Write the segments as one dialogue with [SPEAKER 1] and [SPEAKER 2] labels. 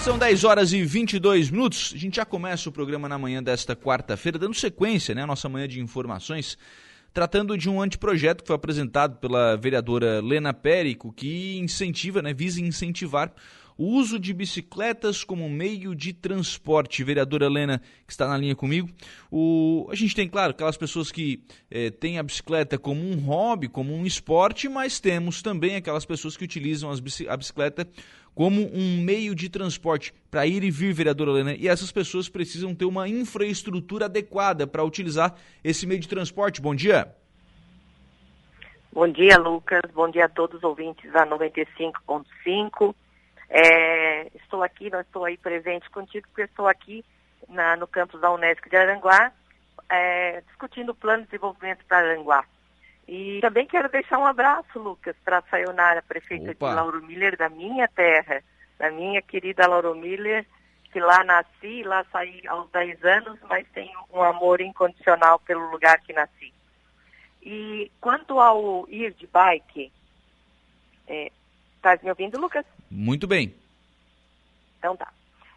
[SPEAKER 1] São 10 horas e 22 minutos. A gente já começa o programa na manhã desta quarta-feira, dando sequência, né, à nossa manhã de informações, tratando de um anteprojeto que foi apresentado pela vereadora Lena Périco, que incentiva, né, visa incentivar o uso de bicicletas como meio de transporte. Vereadora Helena, que está na linha comigo. O, a gente tem, claro, aquelas pessoas que eh, têm a bicicleta como um hobby, como um esporte, mas temos também aquelas pessoas que utilizam as, a bicicleta como um meio de transporte para ir e vir, vereadora Helena. E essas pessoas precisam ter uma infraestrutura adequada para utilizar esse meio de transporte. Bom dia.
[SPEAKER 2] Bom dia, Lucas. Bom dia a todos os ouvintes da 95.5. É, estou aqui, não estou aí presente contigo, porque estou aqui na, no campus da Unesco de Aranguá, é, discutindo o plano de desenvolvimento para Aranguá. E também quero deixar um abraço, Lucas, para a Sayonara, prefeita Opa. de Lauro Miller, da minha terra, da minha querida Lauro Miller, que lá nasci, lá saí aos 10 anos, mas tenho um amor incondicional pelo lugar que nasci. E quanto ao ir de bike, é, me ouvindo, Lucas?
[SPEAKER 1] Muito bem.
[SPEAKER 2] Então tá.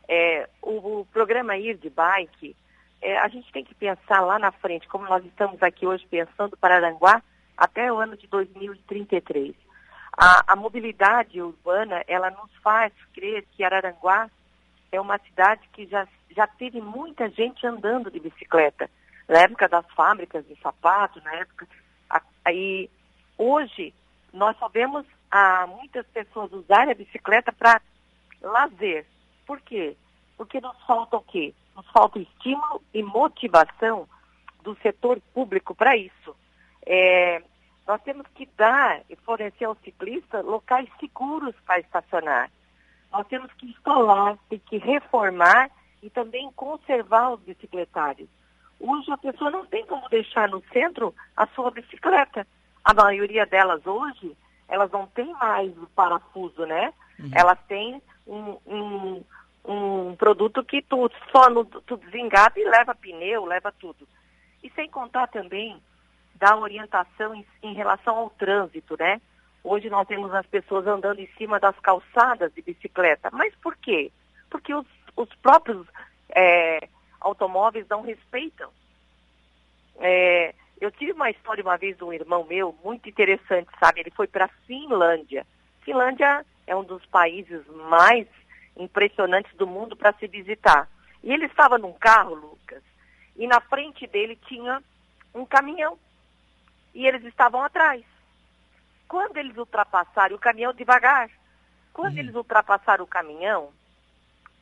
[SPEAKER 2] É, o, o, programa Ir de Bike, é, a gente tem que pensar lá na frente, como nós estamos aqui hoje pensando para Aranguá, até o ano de 2033. A, a mobilidade urbana, ela nos faz crer que Araranguá é uma cidade que já, já teve muita gente andando de bicicleta. Na época das fábricas de sapatos, na época... Aí, hoje, nós sabemos a muitas pessoas usarem a bicicleta para lazer. Por quê? Porque nos falta o quê? Nos falta estímulo e motivação do setor público para isso. É, nós temos que dar e fornecer ao ciclista locais seguros para estacionar. Nós temos que instalar, tem que reformar e também conservar os bicicletários. Hoje a pessoa não tem como deixar no centro a sua bicicleta. A maioria delas hoje elas não têm mais o parafuso, né? Uhum. Elas têm um, um, um, produto que tu só no, tu desengata e leva pneu, leva tudo. E sem contar também da orientação em, em relação ao trânsito, né? Hoje nós temos as pessoas andando em cima das calçadas de bicicleta. Mas por quê? Porque os, os próprios é, automóveis não respeitam. É, eu tive uma história uma vez de um irmão meu, muito interessante, sabe? Ele foi para a Finlândia. Finlândia é um dos países mais impressionantes do mundo para se visitar. E ele estava num carro, Lucas, e na frente dele tinha um caminhão. E eles estavam atrás. Quando eles ultrapassaram o caminhão devagar, quando uhum. eles ultrapassaram o caminhão,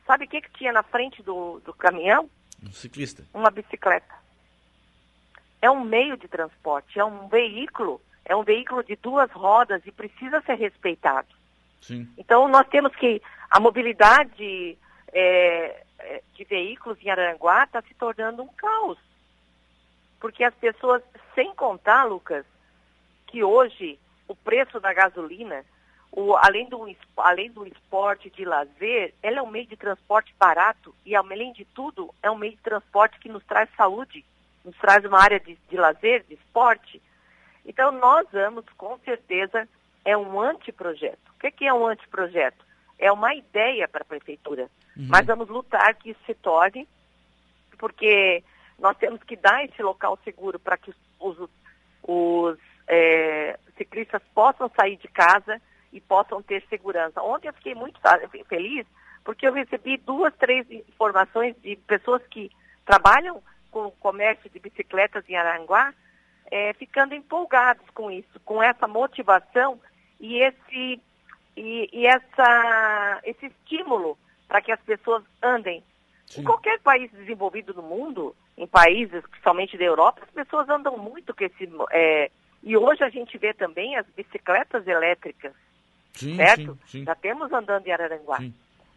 [SPEAKER 2] sabe o que, que tinha na frente do, do caminhão?
[SPEAKER 1] Um ciclista.
[SPEAKER 2] Uma bicicleta é um meio de transporte, é um veículo, é um veículo de duas rodas e precisa ser respeitado. Sim. Então nós temos que a mobilidade é, de veículos em Aranguá está se tornando um caos. Porque as pessoas, sem contar, Lucas, que hoje o preço da gasolina, o, além, do, além do esporte de lazer, ela é um meio de transporte barato e, além de tudo, é um meio de transporte que nos traz saúde nos traz uma área de, de lazer, de esporte. Então, nós vamos, com certeza, é um anteprojeto. O que, que é um anteprojeto? É uma ideia para a prefeitura. Uhum. Mas vamos lutar que isso se torne, porque nós temos que dar esse local seguro para que os, os, os é, ciclistas possam sair de casa e possam ter segurança. Ontem eu fiquei muito feliz porque eu recebi duas, três informações de pessoas que trabalham com o comércio de bicicletas em Aranguá, é, ficando empolgados com isso, com essa motivação e esse, e, e essa, esse estímulo para que as pessoas andem. Sim. Em qualquer país desenvolvido do mundo, em países, principalmente da Europa, as pessoas andam muito com esse. É, e hoje a gente vê também as bicicletas elétricas, sim, certo? Sim, Já temos andando em Araranguá.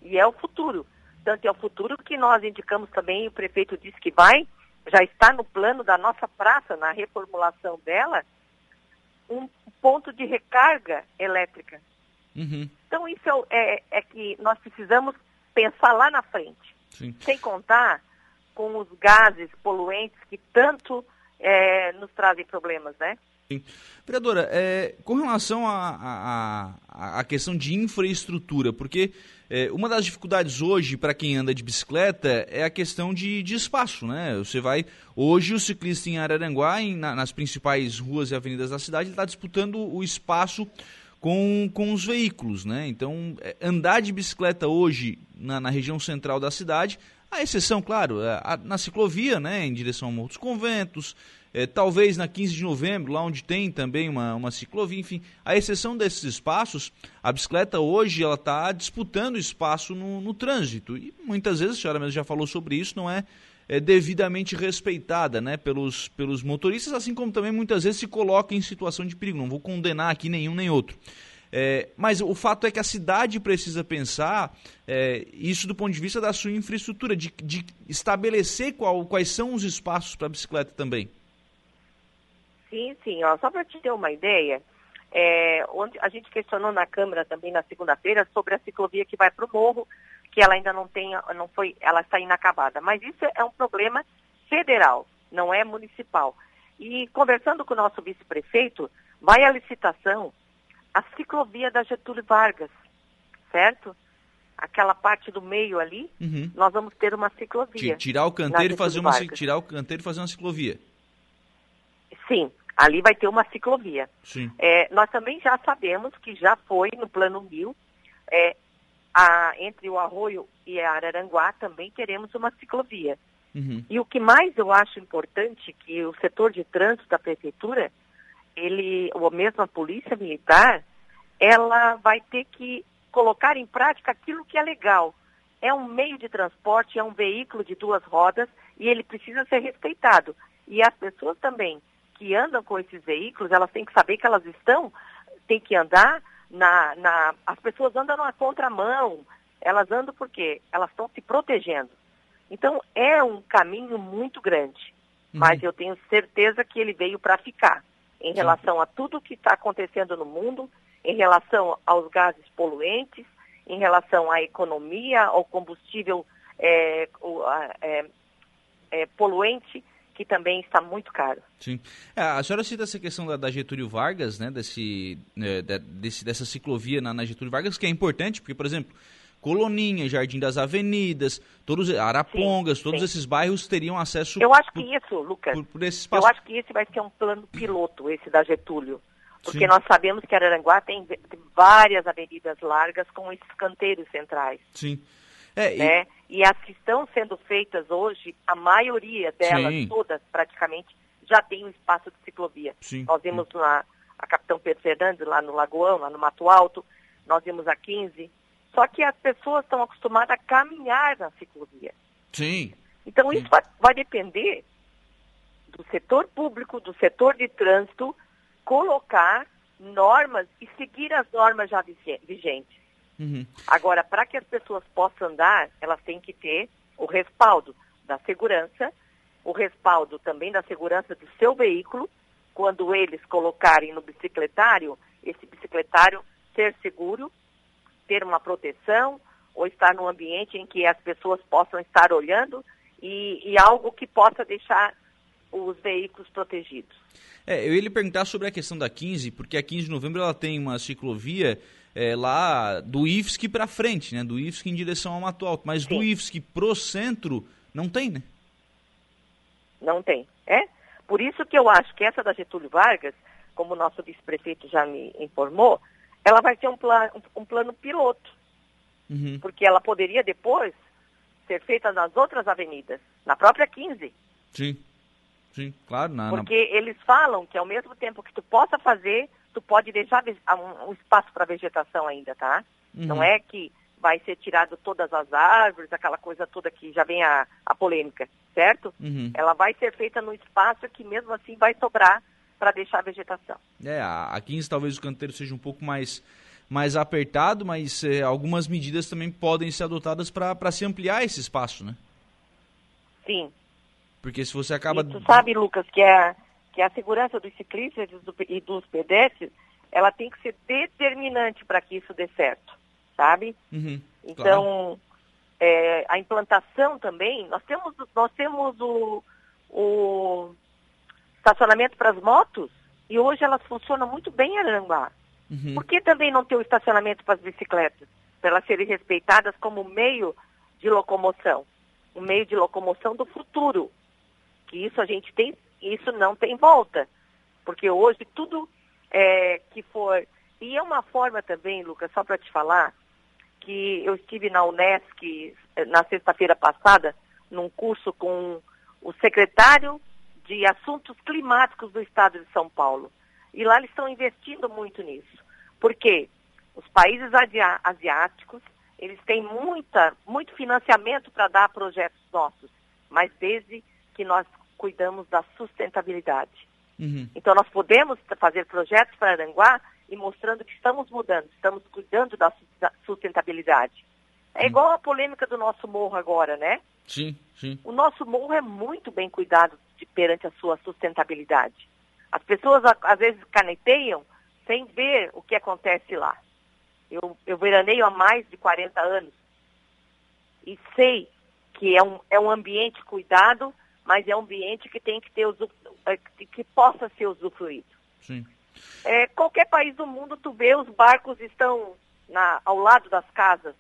[SPEAKER 2] E é o futuro. Tanto é o futuro que nós indicamos também, o prefeito disse que vai já está no plano da nossa praça, na reformulação dela, um ponto de recarga elétrica. Uhum. Então, isso é, é, é, que nós precisamos pensar lá na frente. Sim. Sem contar com os gases poluentes que tanto é, nos trazem problemas, né?
[SPEAKER 1] Sim. Vereadora, é, com relação à questão de infraestrutura, porque é, uma das dificuldades hoje para quem anda de bicicleta é a questão de, de espaço, né? Você vai. Hoje o ciclista em Araranguá, em, na, nas principais ruas e avenidas da cidade, está disputando o espaço com, com os veículos, né? Então, é, andar de bicicleta hoje na, na região central da cidade, a exceção, claro, é, a, na ciclovia, né? Em direção a Morros Conventos, é, talvez na 15 de novembro, lá onde tem também uma, uma ciclovia, enfim, a exceção desses espaços, a bicicleta hoje ela está disputando espaço no, no trânsito e muitas vezes, a senhora mesmo já falou sobre isso, não é, é devidamente respeitada né, pelos, pelos motoristas, assim como também muitas vezes se coloca em situação de perigo. Não vou condenar aqui nenhum nem outro. É, mas o fato é que a cidade precisa pensar é, isso do ponto de vista da sua infraestrutura, de, de estabelecer qual, quais são os espaços para a bicicleta também.
[SPEAKER 2] Sim, sim. Ó, só para te ter uma ideia, é, onde a gente questionou na Câmara também na segunda-feira sobre a ciclovia que vai para o morro, que ela ainda não tem, não foi, ela está inacabada. Mas isso é um problema federal, não é municipal. E conversando com o nosso vice-prefeito, vai a licitação a ciclovia da Getúlio Vargas, certo? Aquela parte do meio ali, uhum. nós vamos ter uma ciclovia.
[SPEAKER 1] Tirar o canteiro e fazer uma tirar o canteiro e fazer uma ciclovia.
[SPEAKER 2] Sim, ali vai ter uma ciclovia. É, nós também já sabemos que já foi no Plano Mil, é, a, entre o Arroio e a Araranguá também teremos uma ciclovia. Uhum. E o que mais eu acho importante que o setor de trânsito da prefeitura, ele, ou mesmo a polícia militar, ela vai ter que colocar em prática aquilo que é legal. É um meio de transporte, é um veículo de duas rodas e ele precisa ser respeitado. E as pessoas também que andam com esses veículos, elas têm que saber que elas estão, têm que andar na, na as pessoas andam na contramão, elas andam porque elas estão se protegendo. Então é um caminho muito grande, uhum. mas eu tenho certeza que ele veio para ficar em relação a tudo que está acontecendo no mundo, em relação aos gases poluentes, em relação à economia, ao combustível é, o, é, é, poluente que também está muito caro.
[SPEAKER 1] Sim. É, a senhora cita essa questão da, da Getúlio Vargas, né, desse, é, desse, dessa ciclovia na, na, Getúlio Vargas, que é importante, porque, por exemplo, Coloninha, Jardim das Avenidas, todos Arapongas, sim, todos sim. esses bairros teriam acesso...
[SPEAKER 2] Eu acho que isso, Lucas, por, por esse espaço... eu acho que esse vai ser um plano piloto, esse da Getúlio. Porque sim. nós sabemos que Araranguá tem, tem várias avenidas largas com esses canteiros centrais.
[SPEAKER 1] Sim.
[SPEAKER 2] É, né? e... e as que estão sendo feitas hoje, a maioria delas, Sim. todas praticamente, já tem um espaço de ciclovia. Sim. Nós vimos na, a Capitão Pedro Fernandes, lá no Lagoão, lá no Mato Alto, nós vimos a 15. Só que as pessoas estão acostumadas a caminhar na ciclovia.
[SPEAKER 1] Sim.
[SPEAKER 2] Então isso vai, vai depender do setor público, do setor de trânsito, colocar normas e seguir as normas já vigentes. Uhum. Agora, para que as pessoas possam andar, elas têm que ter o respaldo da segurança, o respaldo também da segurança do seu veículo, quando eles colocarem no bicicletário, esse bicicletário ser seguro, ter uma proteção, ou estar num ambiente em que as pessoas possam estar olhando e, e algo que possa deixar os veículos protegidos.
[SPEAKER 1] É, eu ia lhe perguntar sobre a questão da 15, porque a 15 de novembro ela tem uma ciclovia é, lá do IFSC para frente, né? Do IFSC em direção ao Mato Alto. Mas Sim. do IFSC pro centro, não tem, né?
[SPEAKER 2] Não tem. É? Por isso que eu acho que essa da Getúlio Vargas, como o nosso vice-prefeito já me informou, ela vai um, plan, um, um plano piloto. Uhum. Porque ela poderia depois ser feita nas outras avenidas, na própria 15.
[SPEAKER 1] Sim. Sim, claro. Na,
[SPEAKER 2] Porque na... eles falam que ao mesmo tempo que tu possa fazer, tu pode deixar um, um espaço para vegetação ainda, tá? Uhum. Não é que vai ser tirado todas as árvores, aquela coisa toda que já vem a, a polêmica, certo? Uhum. Ela vai ser feita num espaço que mesmo assim vai sobrar para deixar a vegetação.
[SPEAKER 1] É, a 15 talvez o canteiro seja um pouco mais, mais apertado, mas é, algumas medidas também podem ser adotadas para se ampliar esse espaço, né?
[SPEAKER 2] Sim.
[SPEAKER 1] Porque se você acaba... E
[SPEAKER 2] tu sabe, Lucas, que a, que a segurança dos ciclistas e dos pedestres, ela tem que ser determinante para que isso dê certo, sabe? Uhum, então, claro. é, a implantação também, nós temos, nós temos o, o estacionamento para as motos, E hoje elas funcionam muito bem em Aranguá. Uhum. Por que também não ter o estacionamento para as bicicletas? Para elas serem respeitadas como meio de locomoção. Um meio de locomoção do futuro. Que isso a gente tem, isso não tem volta. Porque hoje tudo é, que for. E é uma forma também, Lucas, só para te falar, que eu estive na Unesc eh, na sexta-feira passada, num curso com o secretário de Assuntos Climáticos do Estado de São Paulo. E lá eles estão investindo muito nisso. Porque os países asiáticos, eles têm muita, muito financiamento para dar projetos nossos, mas desde que nós cuidamos da sustentabilidade. Uhum. Então nós podemos fazer projetos para Aranguá e mostrando que estamos mudando, estamos cuidando da sustentabilidade. É uhum. igual a polêmica do nosso morro agora, né?
[SPEAKER 1] Sim, sim.
[SPEAKER 2] O nosso morro é muito bem cuidado de, perante a sua sustentabilidade. As pessoas às vezes caneteiam sem ver o que acontece lá. Eu, eu veraneio há mais de 40 anos e sei que é um, é um ambiente cuidado, mas é um ambiente que tem que ter é, que possa ser usufruído.
[SPEAKER 1] Sim.
[SPEAKER 2] É, qualquer país do mundo, tu vê, os barcos estão na, ao lado das casas.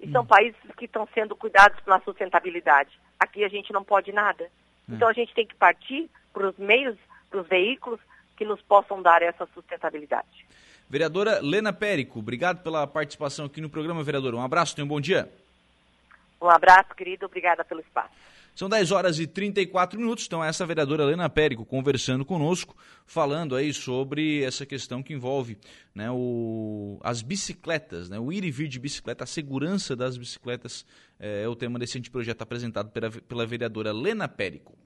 [SPEAKER 2] E hum. são países que estão sendo cuidados pela sustentabilidade. Aqui a gente não pode nada. É. Então a gente tem que partir para os meios, para os veículos que nos possam dar essa sustentabilidade.
[SPEAKER 1] Vereadora Lena Périco, obrigado pela participação aqui no programa, vereadora. Um abraço, tenha um bom dia.
[SPEAKER 2] Um abraço, querido. Obrigada pelo espaço.
[SPEAKER 1] São 10 horas e 34 minutos, então essa vereadora Helena Périco conversando conosco, falando aí sobre essa questão que envolve né, o, as bicicletas, né, o ir e vir de bicicleta, a segurança das bicicletas é, é o tema desse anteprojeto apresentado pela, pela vereadora Helena Périco.